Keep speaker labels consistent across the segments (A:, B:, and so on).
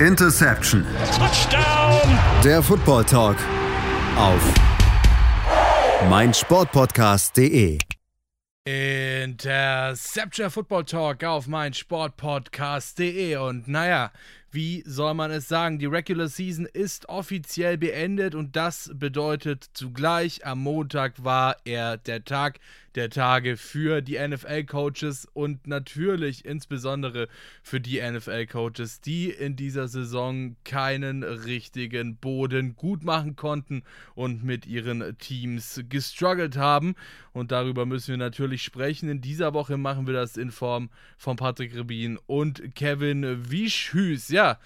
A: Interception.
B: Touchdown.
A: Der Football Talk auf meinsportpodcast.de.
C: Interception Football Talk auf meinsportpodcast.de und naja, wie soll man es sagen? Die Regular Season ist offiziell beendet und das bedeutet zugleich, am Montag war er der Tag der Tage für die NFL-Coaches und natürlich insbesondere für die NFL-Coaches, die in dieser Saison keinen richtigen Boden gut machen konnten und mit ihren Teams gestruggelt haben. Und darüber müssen wir natürlich sprechen. In dieser Woche machen wir das in Form von Patrick Rebin und Kevin Wischhüs. Ja,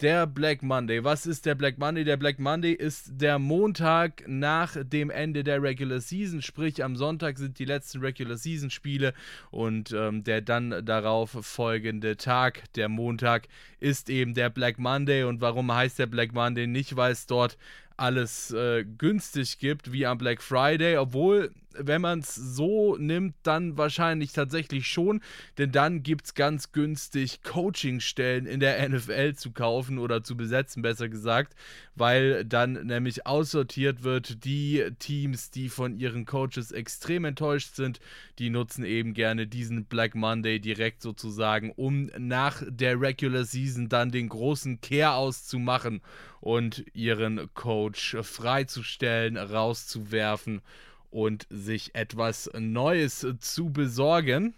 C: der Black Monday. Was ist der Black Monday? Der Black Monday ist der Montag nach dem Ende der Regular Season, sprich am Sonntag sind die letzten Regular Season Spiele und ähm, der dann darauf folgende Tag, der Montag, ist eben der Black Monday. Und warum heißt der Black Monday? Nicht, weil es dort alles äh, günstig gibt wie am Black Friday, obwohl wenn man es so nimmt, dann wahrscheinlich tatsächlich schon, denn dann gibt es ganz günstig Coachingstellen in der NFL zu kaufen oder zu besetzen, besser gesagt, weil dann nämlich aussortiert wird, die Teams, die von ihren Coaches extrem enttäuscht sind, die nutzen eben gerne diesen Black Monday direkt sozusagen, um nach der Regular Season dann den großen Care auszumachen und ihren Coach freizustellen, rauszuwerfen und sich etwas Neues zu besorgen.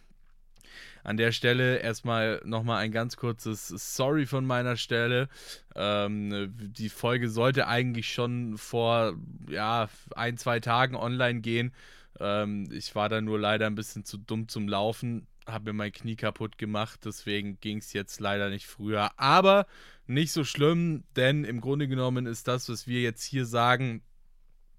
C: An der Stelle erstmal nochmal ein ganz kurzes Sorry von meiner Stelle. Ähm, die Folge sollte eigentlich schon vor ja, ein, zwei Tagen online gehen. Ähm, ich war da nur leider ein bisschen zu dumm zum Laufen, habe mir mein Knie kaputt gemacht, deswegen ging es jetzt leider nicht früher. Aber nicht so schlimm, denn im Grunde genommen ist das, was wir jetzt hier sagen,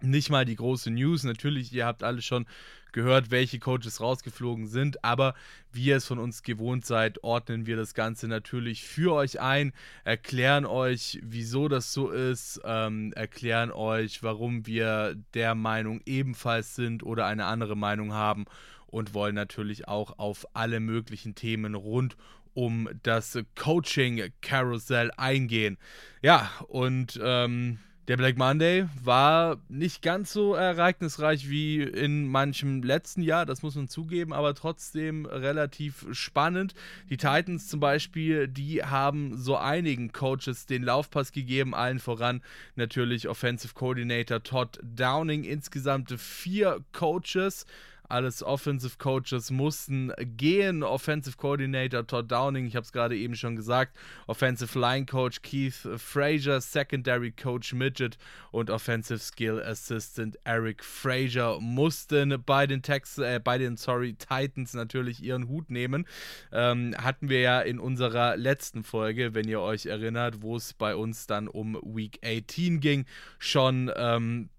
C: nicht mal die große News. Natürlich, ihr habt alle schon gehört, welche Coaches rausgeflogen sind, aber wie ihr es von uns gewohnt seid, ordnen wir das Ganze natürlich für euch ein, erklären euch, wieso das so ist, ähm, erklären euch, warum wir der Meinung ebenfalls sind oder eine andere Meinung haben und wollen natürlich auch auf alle möglichen Themen rund um das Coaching-Karussell eingehen. Ja, und ähm, der Black Monday war nicht ganz so ereignisreich wie in manchem letzten Jahr, das muss man zugeben, aber trotzdem relativ spannend. Die Titans zum Beispiel, die haben so einigen Coaches den Laufpass gegeben, allen voran natürlich Offensive Coordinator Todd Downing. Insgesamt vier Coaches alles Offensive Coaches mussten gehen. Offensive Coordinator Todd Downing, ich habe es gerade eben schon gesagt. Offensive Line Coach Keith Frazier, Secondary Coach Midget und Offensive Skill Assistant Eric Frazier mussten bei den Tex äh, bei den sorry Titans natürlich ihren Hut nehmen. Ähm, hatten wir ja in unserer letzten Folge, wenn ihr euch erinnert, wo es bei uns dann um Week 18 ging, schon ähm,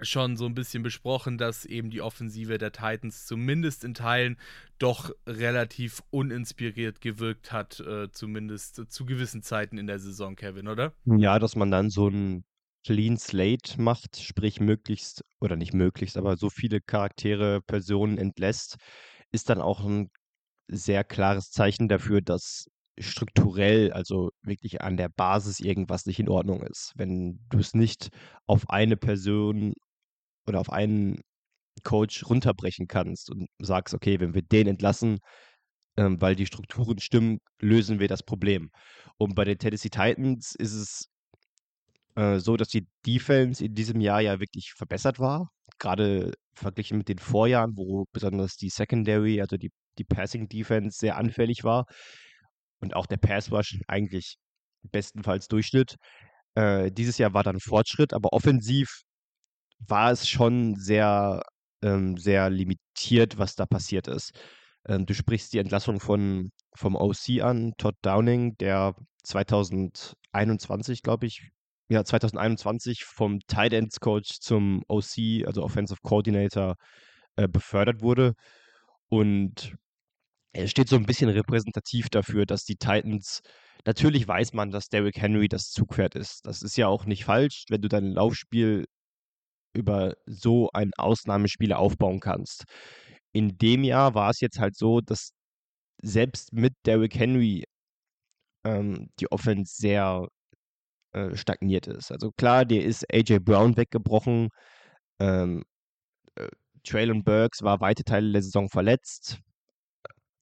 C: schon so ein bisschen besprochen, dass eben die Offensive der Titans zumindest in Teilen doch relativ uninspiriert gewirkt hat, äh, zumindest zu gewissen Zeiten in der Saison, Kevin, oder?
D: Ja, dass man dann so ein Clean Slate macht, sprich möglichst, oder nicht möglichst, aber so viele Charaktere, Personen entlässt, ist dann auch ein sehr klares Zeichen dafür, dass strukturell, also wirklich an der Basis irgendwas nicht in Ordnung ist. Wenn du es nicht auf eine Person oder auf einen Coach runterbrechen kannst und sagst, okay, wenn wir den entlassen, ähm, weil die Strukturen stimmen, lösen wir das Problem. Und bei den Tennessee Titans ist es äh, so, dass die Defense in diesem Jahr ja wirklich verbessert war. Gerade verglichen mit den Vorjahren, wo besonders die Secondary, also die, die Passing Defense sehr anfällig war. Und auch der Pass Rush eigentlich bestenfalls Durchschnitt. Äh, dieses Jahr war dann Fortschritt, aber offensiv war es schon sehr, ähm, sehr limitiert, was da passiert ist. Ähm, du sprichst die Entlassung von, vom OC an, Todd Downing, der 2021, glaube ich, ja, 2021 vom Tight Ends Coach zum OC, also Offensive Coordinator, äh, befördert wurde. Und er steht so ein bisschen repräsentativ dafür, dass die Titans, natürlich weiß man, dass Derrick Henry das Zugpferd ist. Das ist ja auch nicht falsch, wenn du dein Laufspiel über so ein Ausnahmespiel aufbauen kannst. In dem Jahr war es jetzt halt so, dass selbst mit Derrick Henry ähm, die Offense sehr äh, stagniert ist. Also klar, dir ist AJ Brown weggebrochen. Ähm, äh, Traylon Burks war weite Teile der Saison verletzt.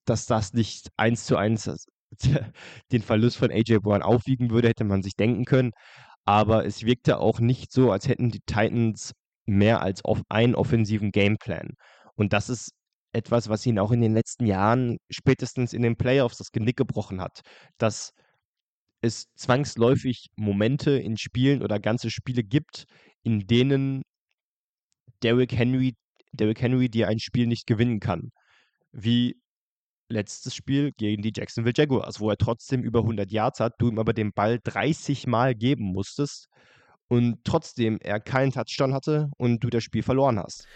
D: Dass das nicht eins zu eins den Verlust von AJ Brown aufwiegen würde, hätte man sich denken können. Aber es wirkte auch nicht so, als hätten die Titans mehr als auf einen offensiven Gameplan. Und das ist etwas, was ihnen auch in den letzten Jahren, spätestens in den Playoffs, das Genick gebrochen hat. Dass es zwangsläufig Momente in Spielen oder ganze Spiele gibt, in denen Derrick Henry, Derrick Henry dir ein Spiel nicht gewinnen kann. Wie letztes Spiel gegen die Jacksonville Jaguars, wo er trotzdem über 100 Yards hat, du ihm aber den Ball 30 Mal geben musstest und trotzdem er keinen Touchdown hatte und du das Spiel verloren hast.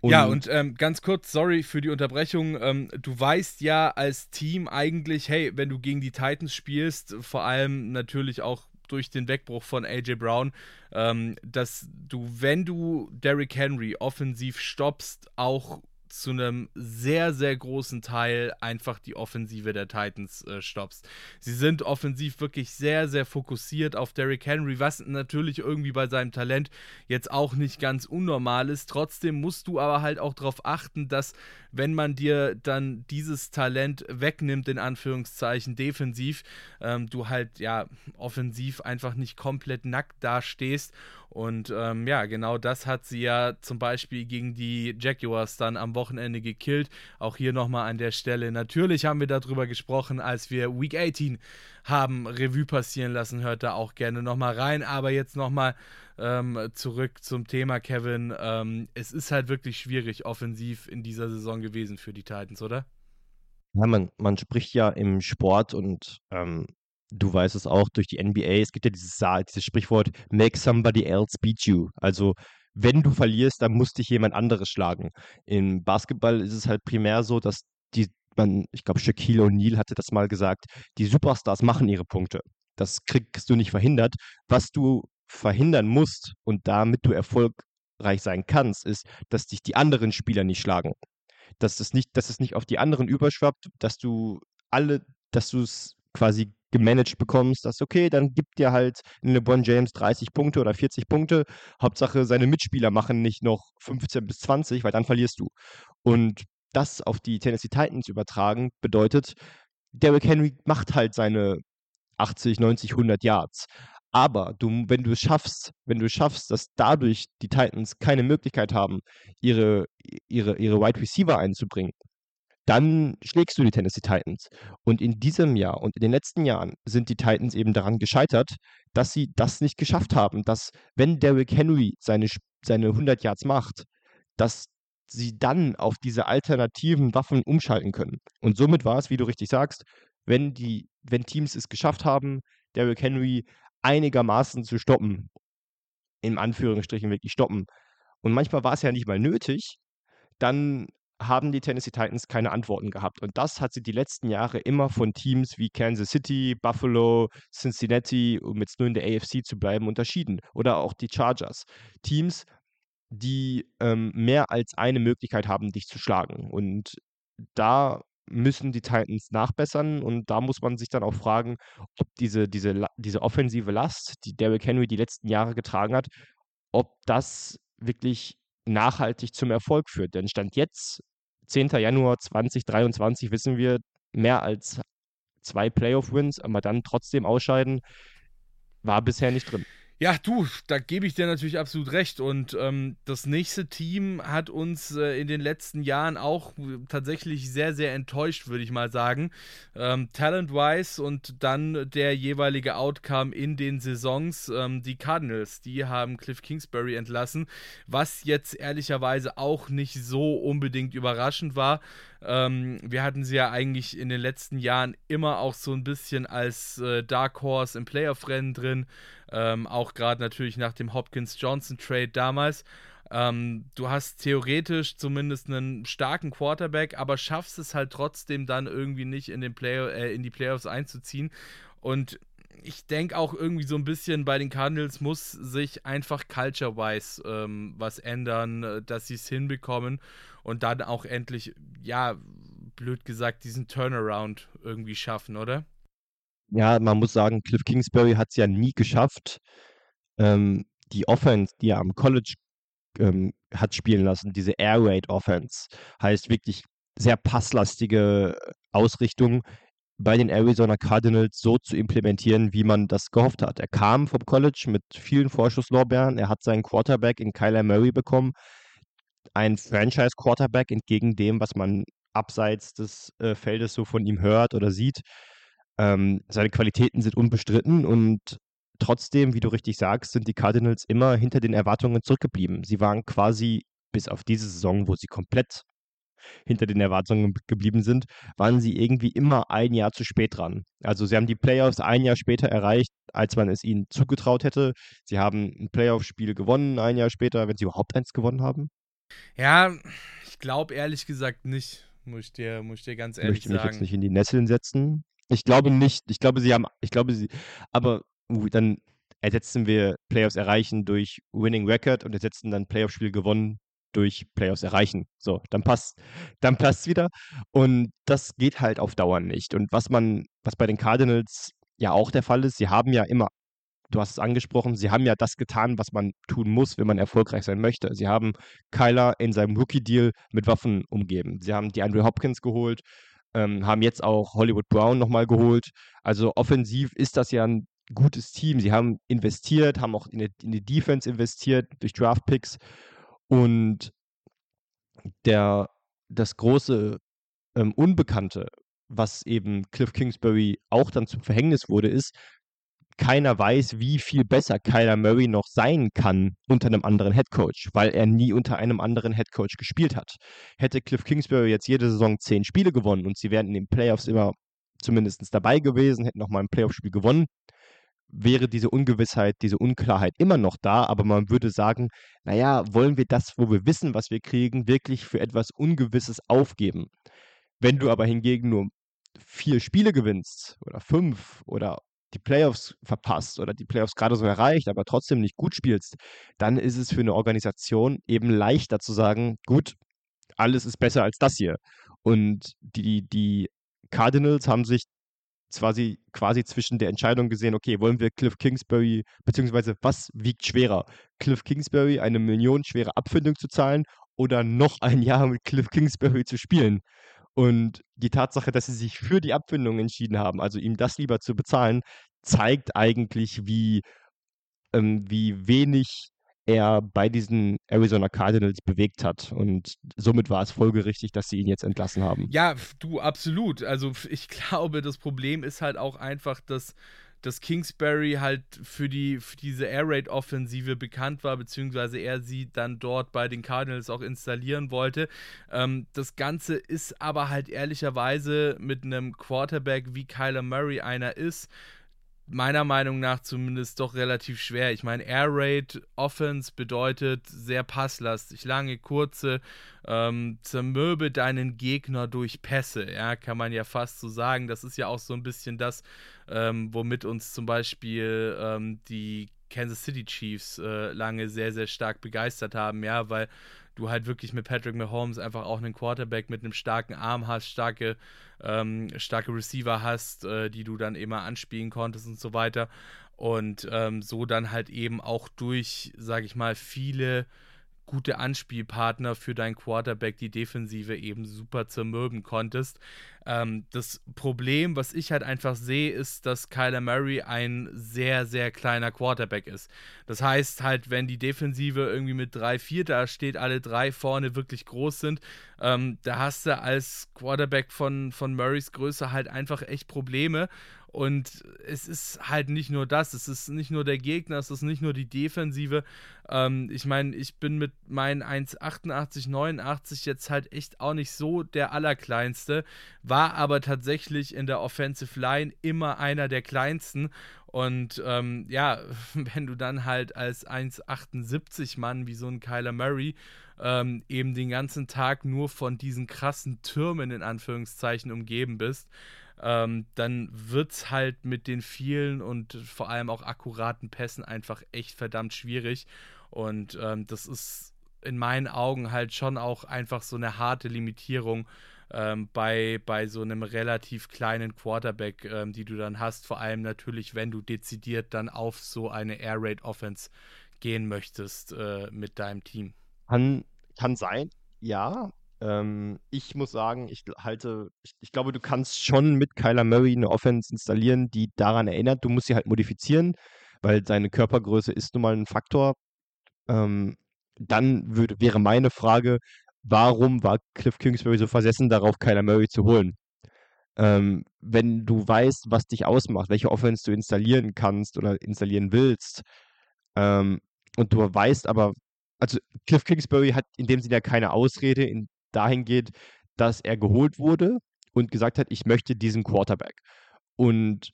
C: Und ja, und ähm, ganz kurz, sorry für die Unterbrechung. Ähm, du weißt ja als Team eigentlich, hey, wenn du gegen die Titans spielst, vor allem natürlich auch durch den Wegbruch von AJ Brown, ähm, dass du, wenn du Derrick Henry offensiv stoppst, auch zu einem sehr, sehr großen Teil einfach die Offensive der Titans äh, stoppst. Sie sind offensiv wirklich sehr, sehr fokussiert auf Derrick Henry, was natürlich irgendwie bei seinem Talent jetzt auch nicht ganz unnormal ist. Trotzdem musst du aber halt auch darauf achten, dass wenn man dir dann dieses Talent wegnimmt, in Anführungszeichen defensiv, ähm, du halt ja offensiv einfach nicht komplett nackt dastehst und ähm, ja, genau das hat sie ja zum Beispiel gegen die Jaguars dann am Wochenende gekillt. Auch hier nochmal an der Stelle. Natürlich haben wir darüber gesprochen, als wir Week 18 haben Revue passieren lassen. Hört da auch gerne nochmal rein. Aber jetzt nochmal ähm, zurück zum Thema, Kevin. Ähm, es ist halt wirklich schwierig offensiv in dieser Saison gewesen für die Titans, oder?
D: Ja, man, man spricht ja im Sport und ähm, du weißt es auch durch die NBA, es gibt ja dieses, dieses Sprichwort, make somebody else beat you. Also wenn du verlierst, dann muss dich jemand anderes schlagen. Im Basketball ist es halt primär so, dass die, man, ich glaube, Shaquille O'Neal hatte das mal gesagt, die Superstars machen ihre Punkte. Das kriegst du nicht verhindert. Was du verhindern musst und damit du erfolgreich sein kannst, ist, dass dich die anderen Spieler nicht schlagen. Dass es nicht, dass es nicht auf die anderen überschwappt, dass du alle, dass du es quasi gemanagt bekommst, dass okay, dann gibt dir halt LeBron James 30 Punkte oder 40 Punkte. Hauptsache, seine Mitspieler machen nicht noch 15 bis 20, weil dann verlierst du. Und das auf die Tennessee Titans übertragen bedeutet, Derrick Henry macht halt seine 80, 90, 100 Yards. Aber du, wenn du es schaffst, wenn du schaffst, dass dadurch die Titans keine Möglichkeit haben, ihre, ihre, ihre Wide Receiver einzubringen, dann schlägst du die Tennessee Titans. Und in diesem Jahr und in den letzten Jahren sind die Titans eben daran gescheitert, dass sie das nicht geschafft haben, dass wenn Derrick Henry seine, seine 100 Yards macht, dass sie dann auf diese alternativen Waffen umschalten können. Und somit war es, wie du richtig sagst, wenn die, wenn Teams es geschafft haben, Derrick Henry einigermaßen zu stoppen, in Anführungsstrichen wirklich stoppen. Und manchmal war es ja nicht mal nötig, dann haben die Tennessee Titans keine Antworten gehabt. Und das hat sie die letzten Jahre immer von Teams wie Kansas City, Buffalo, Cincinnati, um jetzt nur in der AFC zu bleiben, unterschieden. Oder auch die Chargers. Teams, die ähm, mehr als eine Möglichkeit haben, dich zu schlagen. Und da müssen die Titans nachbessern und da muss man sich dann auch fragen, ob diese, diese, diese offensive Last, die Derrick Henry die letzten Jahre getragen hat, ob das wirklich nachhaltig zum Erfolg führt. Denn Stand jetzt 10. Januar 2023 wissen wir, mehr als zwei Playoff-Wins, aber dann trotzdem ausscheiden, war bisher nicht drin.
C: Ja, du, da gebe ich dir natürlich absolut recht. Und ähm, das nächste Team hat uns äh, in den letzten Jahren auch tatsächlich sehr, sehr enttäuscht, würde ich mal sagen. Ähm, Talent-wise und dann der jeweilige Outcome in den Saisons. Ähm, die Cardinals, die haben Cliff Kingsbury entlassen, was jetzt ehrlicherweise auch nicht so unbedingt überraschend war. Ähm, wir hatten sie ja eigentlich in den letzten Jahren immer auch so ein bisschen als äh, Dark Horse im Playoff-Rennen drin. Ähm, auch gerade natürlich nach dem Hopkins-Johnson-Trade damals. Ähm, du hast theoretisch zumindest einen starken Quarterback, aber schaffst es halt trotzdem dann irgendwie nicht in, den Play äh, in die Playoffs einzuziehen. Und ich denke auch irgendwie so ein bisschen bei den Cardinals muss sich einfach culture-wise ähm, was ändern, äh, dass sie es hinbekommen und dann auch endlich, ja, blöd gesagt, diesen Turnaround irgendwie schaffen, oder?
D: ja, man muss sagen, Cliff Kingsbury hat es ja nie geschafft, ähm, die Offense, die er am College ähm, hat spielen lassen, diese Air Raid Offense, heißt wirklich sehr passlastige Ausrichtung bei den Arizona Cardinals so zu implementieren, wie man das gehofft hat. Er kam vom College mit vielen Vorschusslorbeeren. Er hat seinen Quarterback in Kyler Murray bekommen. Ein Franchise-Quarterback entgegen dem, was man abseits des äh, Feldes so von ihm hört oder sieht. Ähm, seine Qualitäten sind unbestritten und trotzdem, wie du richtig sagst, sind die Cardinals immer hinter den Erwartungen zurückgeblieben. Sie waren quasi bis auf diese Saison, wo sie komplett hinter den Erwartungen geblieben sind, waren sie irgendwie immer ein Jahr zu spät dran. Also sie haben die Playoffs ein Jahr später erreicht, als man es ihnen zugetraut hätte. Sie haben ein Playoff-Spiel gewonnen, ein Jahr später, wenn sie überhaupt eins gewonnen haben.
C: Ja, ich glaube ehrlich gesagt nicht, muss ich dir, muss ich dir ganz ehrlich
D: Möchte mich
C: sagen.
D: jetzt nicht in die Nesseln setzen. Ich glaube nicht. Ich glaube, sie haben, ich glaube, sie, aber uh, dann ersetzen wir Playoffs erreichen durch Winning Record und ersetzen dann Playoff-Spiel gewonnen durch Playoffs erreichen. So, dann passt, dann passt wieder. Und das geht halt auf Dauer nicht. Und was man, was bei den Cardinals ja auch der Fall ist, sie haben ja immer, du hast es angesprochen, sie haben ja das getan, was man tun muss, wenn man erfolgreich sein möchte. Sie haben Kyler in seinem Rookie-Deal mit Waffen umgeben. Sie haben die Andrew Hopkins geholt, ähm, haben jetzt auch Hollywood Brown nochmal geholt. Also offensiv ist das ja ein gutes Team. Sie haben investiert, haben auch in die, in die Defense investiert durch Draft-Picks und der, das große ähm, Unbekannte, was eben Cliff Kingsbury auch dann zum Verhängnis wurde, ist, keiner weiß, wie viel besser Kyler Murray noch sein kann unter einem anderen Headcoach, weil er nie unter einem anderen Headcoach gespielt hat. Hätte Cliff Kingsbury jetzt jede Saison zehn Spiele gewonnen und sie wären in den Playoffs immer zumindest dabei gewesen, hätten nochmal ein Playoff-Spiel gewonnen, wäre diese Ungewissheit, diese Unklarheit immer noch da, aber man würde sagen, naja, wollen wir das, wo wir wissen, was wir kriegen, wirklich für etwas Ungewisses aufgeben? Wenn du aber hingegen nur vier Spiele gewinnst oder fünf oder die Playoffs verpasst oder die Playoffs gerade so erreicht, aber trotzdem nicht gut spielst, dann ist es für eine Organisation eben leichter zu sagen, gut, alles ist besser als das hier. Und die, die Cardinals haben sich quasi, quasi zwischen der Entscheidung gesehen, okay, wollen wir Cliff Kingsbury, beziehungsweise was wiegt schwerer? Cliff Kingsbury eine millionenschwere Abfindung zu zahlen oder noch ein Jahr mit Cliff Kingsbury zu spielen? Und die Tatsache, dass sie sich für die Abfindung entschieden haben, also ihm das lieber zu bezahlen, zeigt eigentlich, wie, ähm, wie wenig er bei diesen Arizona Cardinals bewegt hat. Und somit war es folgerichtig, dass sie ihn jetzt entlassen haben.
C: Ja, du, absolut. Also ich glaube, das Problem ist halt auch einfach, dass dass Kingsbury halt für, die, für diese Air Raid Offensive bekannt war, beziehungsweise er sie dann dort bei den Cardinals auch installieren wollte. Ähm, das Ganze ist aber halt ehrlicherweise mit einem Quarterback wie Kyler Murray einer ist, meiner Meinung nach zumindest doch relativ schwer. Ich meine, Air Raid Offense bedeutet sehr passlastig, lange, kurze, ähm, zermürbe deinen Gegner durch Pässe, ja, kann man ja fast so sagen. Das ist ja auch so ein bisschen das, ähm, womit uns zum Beispiel ähm, die Kansas City Chiefs äh, lange sehr, sehr stark begeistert haben, ja, weil du halt wirklich mit Patrick Mahomes einfach auch einen Quarterback mit einem starken Arm hast, starke, ähm, starke Receiver hast, äh, die du dann immer anspielen konntest und so weiter. Und ähm, so dann halt eben auch durch, sag ich mal, viele gute Anspielpartner für deinen Quarterback die Defensive eben super zermürben konntest. Ähm, das Problem, was ich halt einfach sehe, ist, dass Kyler Murray ein sehr, sehr kleiner Quarterback ist. Das heißt halt, wenn die Defensive irgendwie mit 3-4 da steht, alle drei vorne wirklich groß sind, ähm, da hast du als Quarterback von, von Murrays Größe halt einfach echt Probleme. Und es ist halt nicht nur das, es ist nicht nur der Gegner, es ist nicht nur die Defensive. Ähm, ich meine, ich bin mit meinen 1,88, 89 jetzt halt echt auch nicht so der Allerkleinste, war aber tatsächlich in der Offensive Line immer einer der kleinsten. Und ähm, ja, wenn du dann halt als 1,78 Mann wie so ein Kyler Murray ähm, eben den ganzen Tag nur von diesen krassen Türmen in Anführungszeichen umgeben bist, ähm, dann wird es halt mit den vielen und vor allem auch akkuraten Pässen einfach echt verdammt schwierig. Und ähm, das ist in meinen Augen halt schon auch einfach so eine harte Limitierung ähm, bei, bei so einem relativ kleinen Quarterback, ähm, die du dann hast. Vor allem natürlich, wenn du dezidiert dann auf so eine Air Raid Offense gehen möchtest äh, mit deinem Team.
D: Kann, kann sein, ja. Ähm, ich muss sagen, ich halte, ich, ich, glaube, du kannst schon mit Kyler Murray eine Offense installieren, die daran erinnert. Du musst sie halt modifizieren, weil seine Körpergröße ist nun mal ein Faktor. Ähm, dann würde, wäre meine Frage, warum war Cliff Kingsbury so versessen darauf, Kyler Murray zu holen? Ähm, wenn du weißt, was dich ausmacht, welche Offense du installieren kannst oder installieren willst, ähm, und du weißt aber, also Cliff Kingsbury hat in dem Sinne ja keine Ausrede in, dahingehend, dass er geholt wurde und gesagt hat, ich möchte diesen Quarterback. Und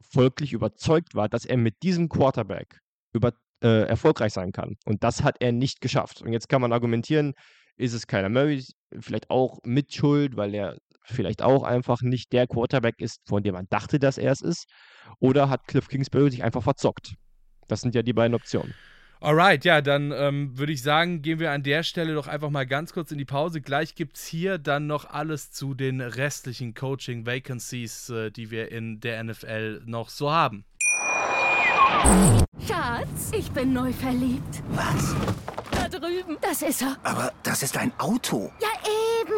D: folglich überzeugt war, dass er mit diesem Quarterback über, äh, erfolgreich sein kann. Und das hat er nicht geschafft. Und jetzt kann man argumentieren, ist es Kyler Murray vielleicht auch mit Schuld, weil er vielleicht auch einfach nicht der Quarterback ist, von dem man dachte, dass er es ist? Oder hat Cliff Kingsbury sich einfach verzockt? Das sind ja die beiden Optionen.
C: Alright, ja, dann ähm, würde ich sagen, gehen wir an der Stelle doch einfach mal ganz kurz in die Pause. Gleich gibt es hier dann noch alles zu den restlichen Coaching-Vacancies, äh, die wir in der NFL noch so haben.
B: Schatz, ich bin neu verliebt.
E: Was?
B: Da drüben. Das ist er.
E: Aber das ist ein Auto.
B: Ja, eben.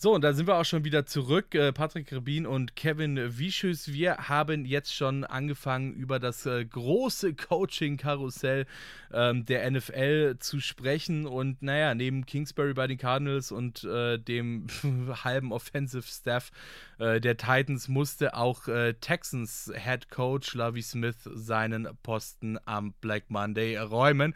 C: So, und da sind wir auch schon wieder zurück. Äh, Patrick Rebin und Kevin Wieschüss. Wir haben jetzt schon angefangen, über das äh, große Coaching-Karussell ähm, der NFL zu sprechen. Und naja, neben Kingsbury bei den Cardinals und äh, dem halben Offensive Staff äh, der Titans musste auch äh, Texans Head Coach Lovie Smith seinen Posten am Black Monday räumen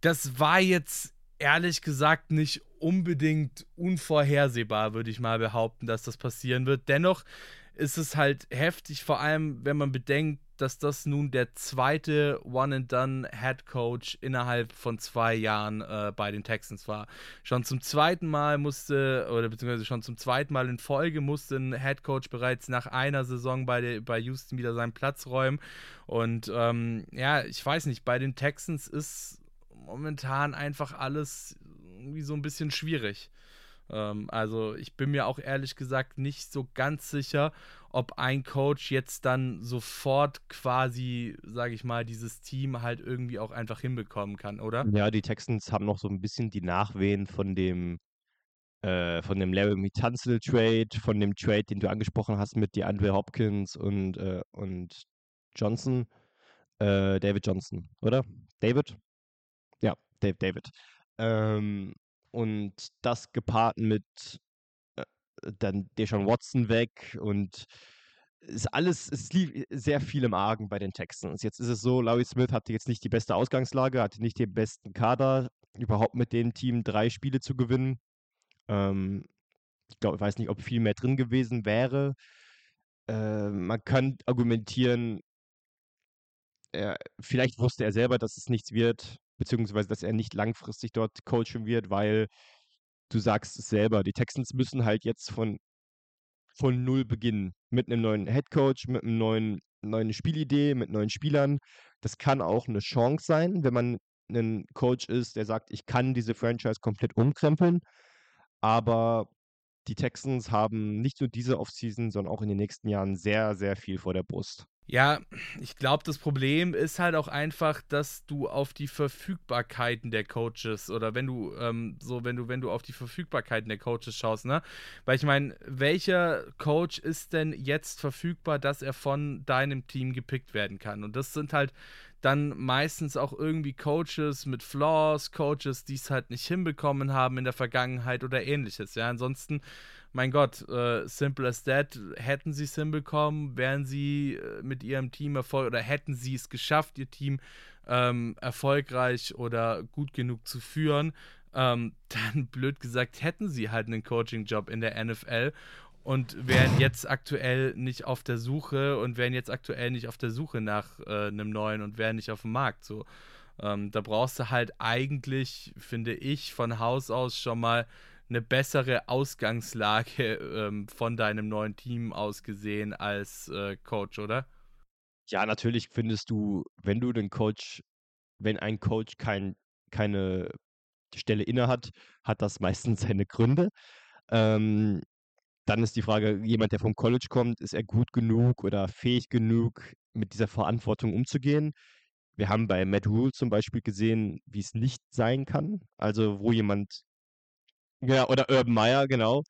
C: das war jetzt ehrlich gesagt nicht unbedingt unvorhersehbar, würde ich mal behaupten, dass das passieren wird. Dennoch ist es halt heftig, vor allem wenn man bedenkt, dass das nun der zweite One-and-Done-Head Coach innerhalb von zwei Jahren äh, bei den Texans war. Schon zum zweiten Mal musste, oder beziehungsweise schon zum zweiten Mal in Folge musste ein Head Coach bereits nach einer Saison bei, der, bei Houston wieder seinen Platz räumen. Und ähm, ja, ich weiß nicht, bei den Texans ist momentan einfach alles irgendwie so ein bisschen schwierig. Ähm, also ich bin mir auch ehrlich gesagt nicht so ganz sicher, ob ein Coach jetzt dann sofort quasi, sage ich mal, dieses Team halt irgendwie auch einfach hinbekommen kann, oder?
D: Ja, die Texans haben noch so ein bisschen die Nachwehen von dem äh, von dem Laramie Tunsil Trade, von dem Trade, den du angesprochen hast mit DeAndre Hopkins und, äh, und Johnson, äh, David Johnson, oder? David? Ja, Dave David. Ähm, und das gepaart mit äh, dann Deshaun Watson weg und ist alles, es lief sehr viel im Argen bei den Texans. Jetzt ist es so, Larry Smith hatte jetzt nicht die beste Ausgangslage, hatte nicht den besten Kader, überhaupt mit dem Team drei Spiele zu gewinnen. Ähm, ich glaube, ich weiß nicht, ob viel mehr drin gewesen wäre. Äh, man kann argumentieren, er, vielleicht wusste er selber, dass es nichts wird beziehungsweise dass er nicht langfristig dort coachen wird, weil du sagst es selber, die Texans müssen halt jetzt von, von null beginnen. Mit einem neuen Headcoach, mit einem neuen, neuen Spielidee, mit neuen Spielern. Das kann auch eine Chance sein, wenn man ein Coach ist, der sagt, ich kann diese Franchise komplett umkrempeln. Aber die Texans haben nicht nur diese Offseason, sondern auch in den nächsten Jahren sehr, sehr viel vor der Brust.
C: Ja, ich glaube, das Problem ist halt auch einfach, dass du auf die Verfügbarkeiten der Coaches oder wenn du ähm, so, wenn du, wenn du auf die Verfügbarkeiten der Coaches schaust, ne? Weil ich meine, welcher Coach ist denn jetzt verfügbar, dass er von deinem Team gepickt werden kann? Und das sind halt dann meistens auch irgendwie Coaches mit Flaws, Coaches, die es halt nicht hinbekommen haben in der Vergangenheit oder ähnliches. Ja, ansonsten mein Gott, äh, simple as that, hätten sie es hinbekommen, wären sie äh, mit ihrem Team erfolgreich oder hätten sie es geschafft, ihr Team ähm, erfolgreich oder gut genug zu führen, ähm, dann blöd gesagt, hätten sie halt einen Coaching-Job in der NFL und wären jetzt aktuell nicht auf der Suche und wären jetzt aktuell nicht auf der Suche nach äh, einem neuen und wären nicht auf dem Markt. So, ähm, da brauchst du halt eigentlich, finde ich, von Haus aus schon mal eine bessere Ausgangslage ähm, von deinem neuen Team aus gesehen als äh, Coach, oder?
D: Ja, natürlich findest du, wenn du den Coach, wenn ein Coach kein, keine Stelle inne hat, hat das meistens seine Gründe. Ähm, dann ist die Frage, jemand, der vom College kommt, ist er gut genug oder fähig genug, mit dieser Verantwortung umzugehen? Wir haben bei Matt Rule zum Beispiel gesehen, wie es nicht sein kann. Also wo jemand, ja, oder Urban Meyer, genau,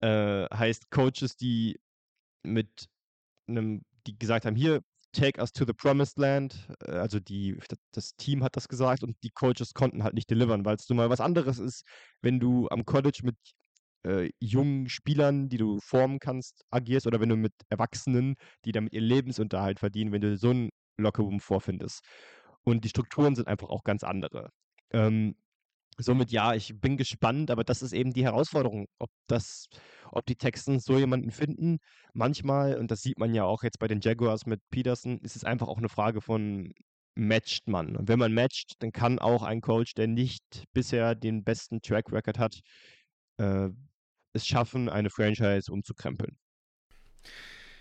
D: äh, heißt Coaches, die mit einem, die gesagt haben, hier, take us to the promised land. Äh, also die, das Team hat das gesagt und die Coaches konnten halt nicht delivern, weil es nun mal was anderes ist, wenn du am College mit äh, jungen Spielern, die du formen kannst, agierst oder wenn du mit Erwachsenen, die damit ihr Lebensunterhalt verdienen, wenn du so einen Lockerroom vorfindest. Und die Strukturen sind einfach auch ganz andere. Ähm, somit ja, ich bin gespannt, aber das ist eben die Herausforderung, ob das, ob die Texans so jemanden finden. Manchmal, und das sieht man ja auch jetzt bei den Jaguars mit Peterson, ist es einfach auch eine Frage von matcht man. Und wenn man matcht, dann kann auch ein Coach, der nicht bisher den besten Track Record hat, äh, es schaffen, eine Franchise umzukrempeln.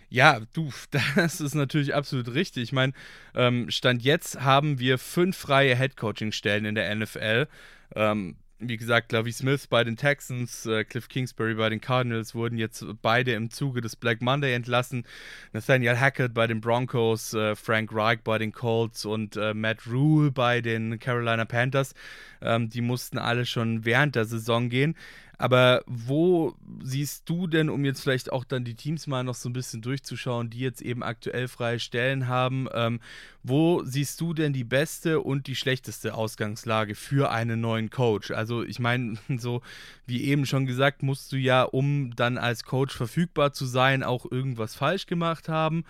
C: Ja, du, das ist natürlich absolut richtig. Ich meine, ähm, Stand jetzt haben wir fünf freie Head-Coaching-Stellen in der NFL. Ähm, wie gesagt, Lavi Smith bei den Texans, äh, Cliff Kingsbury bei den Cardinals wurden jetzt beide im Zuge des Black Monday entlassen. Nathaniel Hackett bei den Broncos, äh, Frank Reich bei den Colts und äh, Matt Rule bei den Carolina Panthers. Ähm, die mussten alle schon während der Saison gehen. Aber wo siehst du denn, um jetzt vielleicht auch dann die Teams mal noch so ein bisschen durchzuschauen, die jetzt eben aktuell freie Stellen haben, ähm, wo siehst du denn die beste und die schlechteste Ausgangslage für einen neuen Coach? Also ich meine, so wie eben schon gesagt, musst du ja, um dann als Coach verfügbar zu sein, auch irgendwas falsch gemacht haben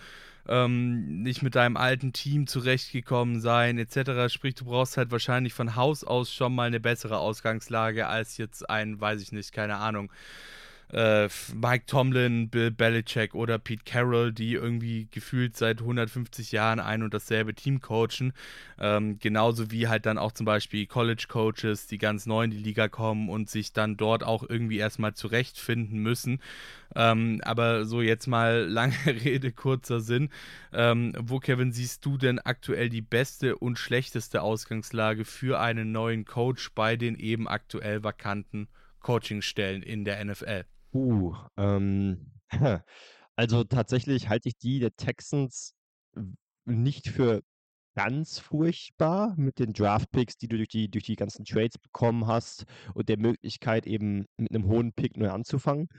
C: ähm, nicht mit deinem alten Team zurechtgekommen sein, etc. Sprich, du brauchst halt wahrscheinlich von Haus aus schon mal eine bessere Ausgangslage als jetzt ein, weiß ich nicht, keine Ahnung, äh, Mike Tomlin, Bill Belichick oder Pete Carroll, die irgendwie gefühlt seit 150 Jahren ein und dasselbe Team coachen. Ähm, genauso wie halt dann auch zum Beispiel College Coaches, die ganz neu in die Liga kommen und sich dann dort auch irgendwie erstmal zurechtfinden müssen. Ähm, aber so jetzt mal lange Rede, kurzer Sinn. Ähm, wo, Kevin, siehst du denn aktuell die beste und schlechteste Ausgangslage für einen neuen Coach bei den eben aktuell vakanten Coachingstellen in der NFL?
D: Uh, ähm, also tatsächlich halte ich die der Texans nicht für ganz furchtbar mit den Draft-Picks, die du durch die, durch die ganzen Trades bekommen hast und der Möglichkeit eben mit einem hohen Pick neu anzufangen.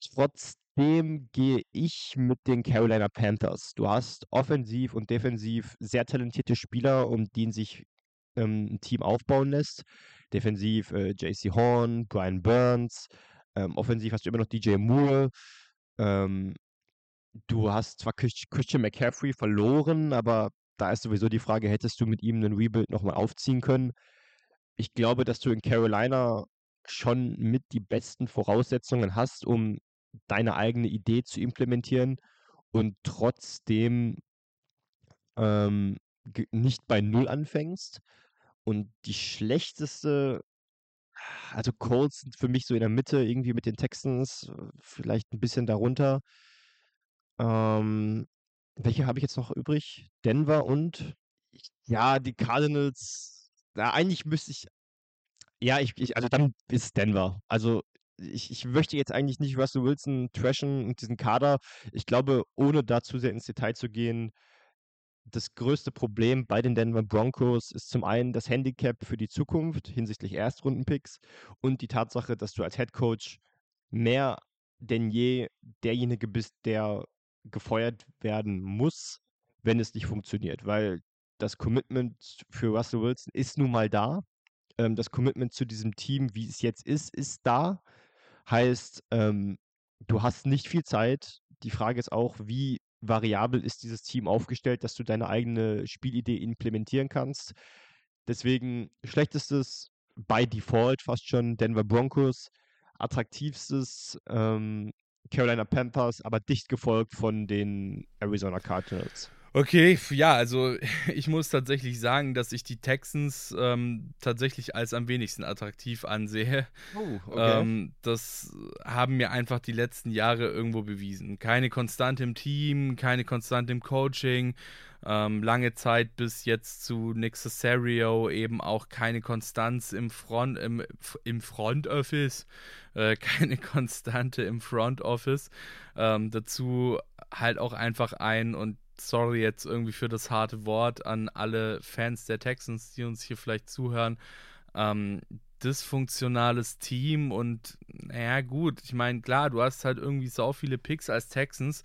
D: Trotzdem gehe ich mit den Carolina Panthers. Du hast offensiv und defensiv sehr talentierte Spieler, um die sich ähm, ein Team aufbauen lässt. Defensiv äh, JC Horn, Brian Burns, ähm, offensiv hast du immer noch DJ Moore. Ähm, du hast zwar Christian McCaffrey verloren, aber da ist sowieso die Frage, hättest du mit ihm einen Rebuild nochmal aufziehen können? Ich glaube, dass du in Carolina schon mit die besten Voraussetzungen hast, um deine eigene Idee zu implementieren und trotzdem ähm, nicht bei Null anfängst. Und die schlechteste also Colts sind für mich so in der Mitte, irgendwie mit den Texans, vielleicht ein bisschen darunter. Ähm, welche habe ich jetzt noch übrig? Denver und ja, die Cardinals. Ja, eigentlich müsste ich ja, ich ich also dann ist Denver. Also, ich ich möchte jetzt eigentlich nicht Russell Wilson trashen und diesen Kader. Ich glaube, ohne da zu sehr ins Detail zu gehen das größte Problem bei den Denver Broncos ist zum einen das Handicap für die Zukunft hinsichtlich Erstrundenpicks und die Tatsache, dass du als Head Coach mehr denn je derjenige bist, der gefeuert werden muss, wenn es nicht funktioniert, weil das Commitment für Russell Wilson ist nun mal da. Ähm, das Commitment zu diesem Team, wie es jetzt ist, ist da. Heißt, ähm, du hast nicht viel Zeit. Die Frage ist auch, wie variabel ist dieses Team aufgestellt, dass du deine eigene Spielidee implementieren kannst. Deswegen schlechtestes by Default fast schon Denver Broncos, attraktivstes ähm, Carolina Panthers, aber dicht gefolgt von den Arizona Cardinals.
C: Okay, ja, also ich muss tatsächlich sagen, dass ich die Texans ähm, tatsächlich als am wenigsten attraktiv ansehe.
D: Oh, okay.
C: Ähm, das haben mir einfach die letzten Jahre irgendwo bewiesen. Keine Konstante im Team, keine Konstante im Coaching. Ähm, lange Zeit bis jetzt zu Nick Cesario eben auch keine Konstanz im Front, im, im Front Office, äh, keine Konstante im Front Office. Ähm, dazu halt auch einfach ein und sorry jetzt irgendwie für das harte Wort an alle Fans der Texans, die uns hier vielleicht zuhören. Ähm, dysfunktionales Team und naja, gut, ich meine, klar, du hast halt irgendwie so viele Picks als Texans,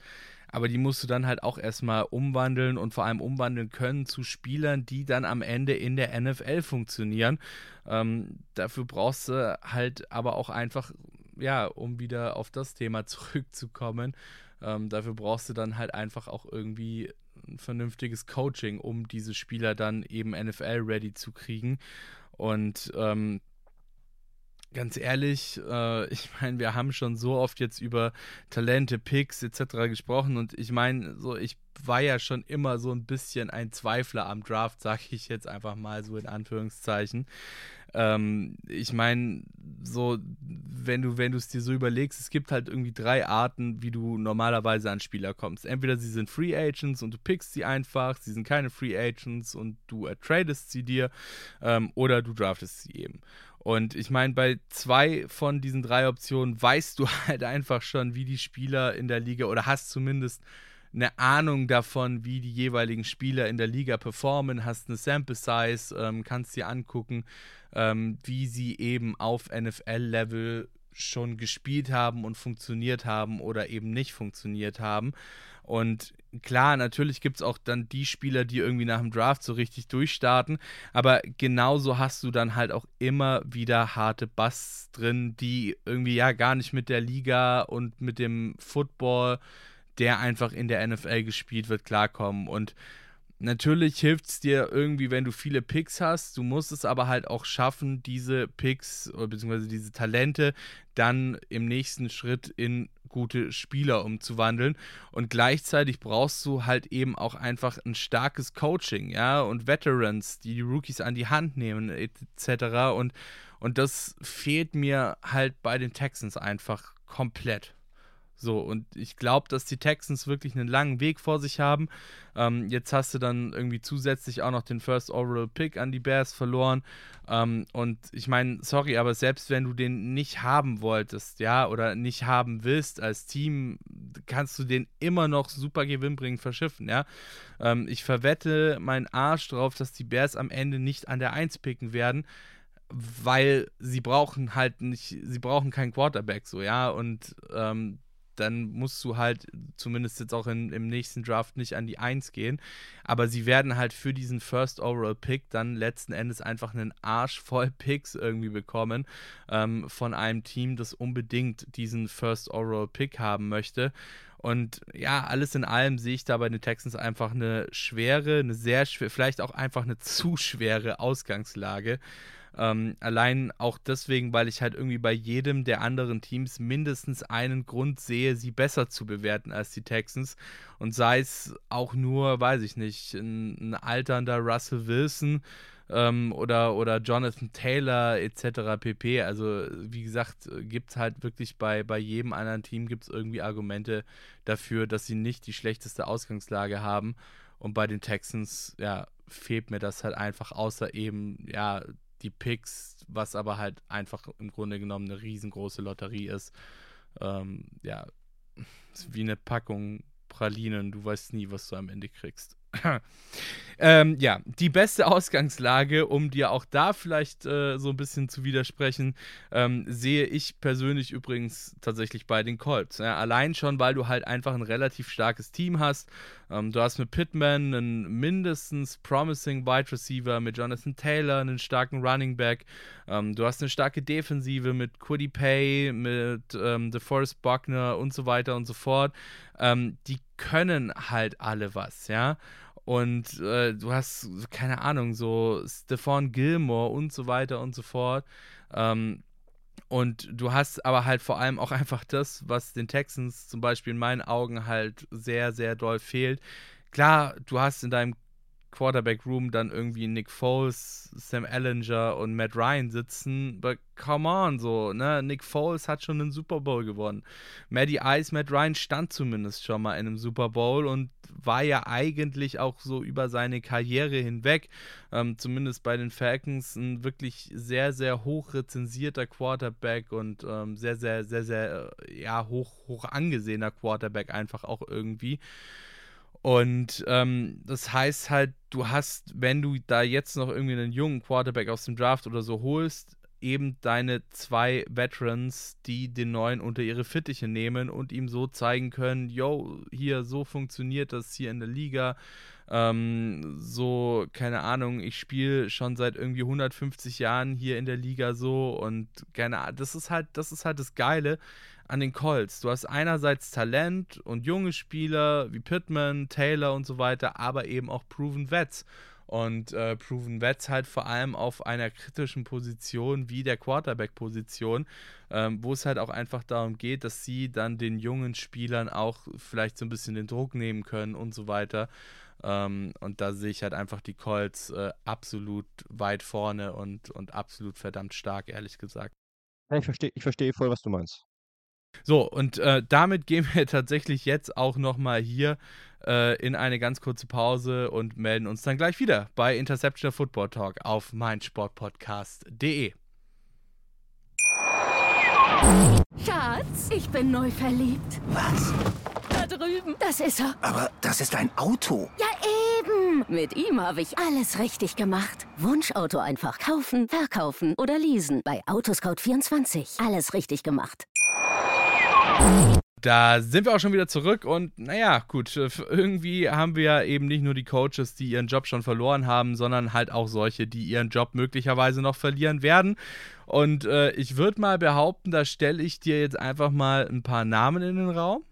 C: aber die musst du dann halt auch erstmal umwandeln und vor allem umwandeln können zu Spielern, die dann am Ende in der NFL funktionieren. Ähm, dafür brauchst du halt aber auch einfach, ja, um wieder auf das Thema zurückzukommen, ähm, dafür brauchst du dann halt einfach auch irgendwie ein vernünftiges Coaching, um diese Spieler dann eben NFL-ready zu kriegen. Und ähm, ganz ehrlich, äh, ich meine, wir haben schon so oft jetzt über Talente, Picks etc. gesprochen und ich meine, so ich war ja schon immer so ein bisschen ein Zweifler am Draft, sage ich jetzt einfach mal so in Anführungszeichen. Ähm, ich meine, so, wenn du, wenn du es dir so überlegst, es gibt halt irgendwie drei Arten, wie du normalerweise an Spieler kommst. Entweder sie sind Free Agents und du pickst sie einfach, sie sind keine Free Agents und du tradest sie dir, ähm, oder du draftest sie eben. Und ich meine, bei zwei von diesen drei Optionen weißt du halt einfach schon, wie die Spieler in der Liga oder hast zumindest eine Ahnung davon, wie die jeweiligen Spieler in der Liga performen, hast eine Sample Size, ähm, kannst dir angucken, ähm, wie sie eben auf NFL-Level schon gespielt haben und funktioniert haben oder eben nicht funktioniert haben. Und klar, natürlich gibt es auch dann die Spieler, die irgendwie nach dem Draft so richtig durchstarten, aber genauso hast du dann halt auch immer wieder harte Bass drin, die irgendwie ja gar nicht mit der Liga und mit dem Football der einfach in der NFL gespielt wird, klarkommen. Und natürlich hilft es dir irgendwie, wenn du viele Picks hast. Du musst es aber halt auch schaffen, diese Picks bzw. diese Talente dann im nächsten Schritt in gute Spieler umzuwandeln. Und gleichzeitig brauchst du halt eben auch einfach ein starkes Coaching, ja, und Veterans, die die Rookies an die Hand nehmen, etc. Und, und das fehlt mir halt bei den Texans einfach komplett. So, und ich glaube, dass die Texans wirklich einen langen Weg vor sich haben. Ähm, jetzt hast du dann irgendwie zusätzlich auch noch den First Overall Pick an die Bears verloren. Ähm, und ich meine, sorry, aber selbst wenn du den nicht haben wolltest, ja, oder nicht haben willst als Team, kannst du den immer noch super gewinnbringend verschiffen, ja. Ähm, ich verwette meinen Arsch drauf, dass die Bears am Ende nicht an der 1 picken werden weil sie brauchen halt nicht, sie brauchen keinen Quarterback so, ja, und ähm, dann musst du halt zumindest jetzt auch in, im nächsten Draft nicht an die 1 gehen. Aber sie werden halt für diesen First Overall Pick dann letzten Endes einfach einen Arsch voll Picks irgendwie bekommen ähm, von einem Team, das unbedingt diesen First Overall Pick haben möchte. Und ja, alles in allem sehe ich da bei den Texans einfach eine schwere, eine sehr schwere, vielleicht auch einfach eine zu schwere Ausgangslage. Ähm, allein auch deswegen, weil ich halt irgendwie bei jedem der anderen Teams mindestens einen Grund sehe, sie besser zu bewerten als die Texans. Und sei es auch nur, weiß ich nicht, ein, ein alternder Russell Wilson ähm, oder, oder Jonathan Taylor etc. pp. Also wie gesagt, gibt es halt wirklich bei, bei jedem anderen Team gibt es irgendwie Argumente dafür, dass sie nicht die schlechteste Ausgangslage haben. Und bei den Texans, ja, fehlt mir das halt einfach, außer eben, ja, die Picks, was aber halt einfach im Grunde genommen eine riesengroße Lotterie ist. Ähm, ja, ist wie eine Packung Pralinen, du weißt nie, was du am Ende kriegst. Ähm, ja, die beste Ausgangslage, um dir auch da vielleicht äh, so ein bisschen zu widersprechen, ähm, sehe ich persönlich übrigens tatsächlich bei den Colts. Ja, allein schon, weil du halt einfach ein relativ starkes Team hast. Ähm, du hast mit Pittman einen mindestens promising Wide Receiver, mit Jonathan Taylor einen starken Running Back. Ähm, du hast eine starke Defensive mit Quiddy Pay, mit ähm, DeForest Buckner und so weiter und so fort. Ähm, die können halt alle was, ja. Und äh, du hast, keine Ahnung, so Stephon Gilmore und so weiter und so fort. Ähm, und du hast aber halt vor allem auch einfach das, was den Texans zum Beispiel in meinen Augen halt sehr, sehr doll fehlt. Klar, du hast in deinem Quarterback-Room dann irgendwie Nick Foles, Sam Ellinger und Matt Ryan sitzen. But come on, so, ne? Nick Foles hat schon einen Super Bowl gewonnen. Matty Ice, Matt Ryan stand zumindest schon mal in einem Super Bowl und war ja eigentlich auch so über seine Karriere hinweg, ähm, zumindest bei den Falcons, ein wirklich sehr, sehr hoch rezensierter Quarterback und ähm, sehr, sehr, sehr, sehr, äh, ja, hoch, hoch angesehener Quarterback einfach auch irgendwie. Und ähm, das heißt halt, du hast, wenn du da jetzt noch irgendwie einen jungen Quarterback aus dem Draft oder so holst, eben deine zwei Veterans, die den neuen unter ihre Fittiche nehmen und ihm so zeigen können, yo, hier, so funktioniert das hier in der Liga. Ähm, so, keine Ahnung, ich spiele schon seit irgendwie 150 Jahren hier in der Liga so und keine Ahnung, das ist halt, das ist halt das Geile an den Colts. Du hast einerseits Talent und junge Spieler wie Pittman, Taylor und so weiter, aber eben auch Proven Vets. Und äh, Proven Vets halt vor allem auf einer kritischen Position wie der Quarterback-Position, ähm, wo es halt auch einfach darum geht, dass sie dann den jungen Spielern auch vielleicht so ein bisschen den Druck nehmen können und so weiter. Ähm, und da sehe ich halt einfach die Colts äh, absolut weit vorne und, und absolut verdammt stark, ehrlich gesagt.
D: Ich verstehe ich versteh voll, was du meinst.
C: So, und äh, damit gehen wir tatsächlich jetzt auch nochmal hier äh, in eine ganz kurze Pause und melden uns dann gleich wieder bei Interception Football Talk auf meinsportpodcast.de.
B: Schatz, ich bin neu verliebt.
E: Was?
B: Da drüben. Das ist er.
E: Aber das ist ein Auto.
B: Ja, eben. Mit ihm habe ich alles richtig gemacht. Wunschauto einfach kaufen, verkaufen oder leasen. Bei Autoscout24. Alles richtig gemacht.
C: Da sind wir auch schon wieder zurück und naja, gut, äh, irgendwie haben wir eben nicht nur die Coaches, die ihren Job schon verloren haben, sondern halt auch solche, die ihren Job möglicherweise noch verlieren werden. Und äh, ich würde mal behaupten, da stelle ich dir jetzt einfach mal ein paar Namen in den Raum.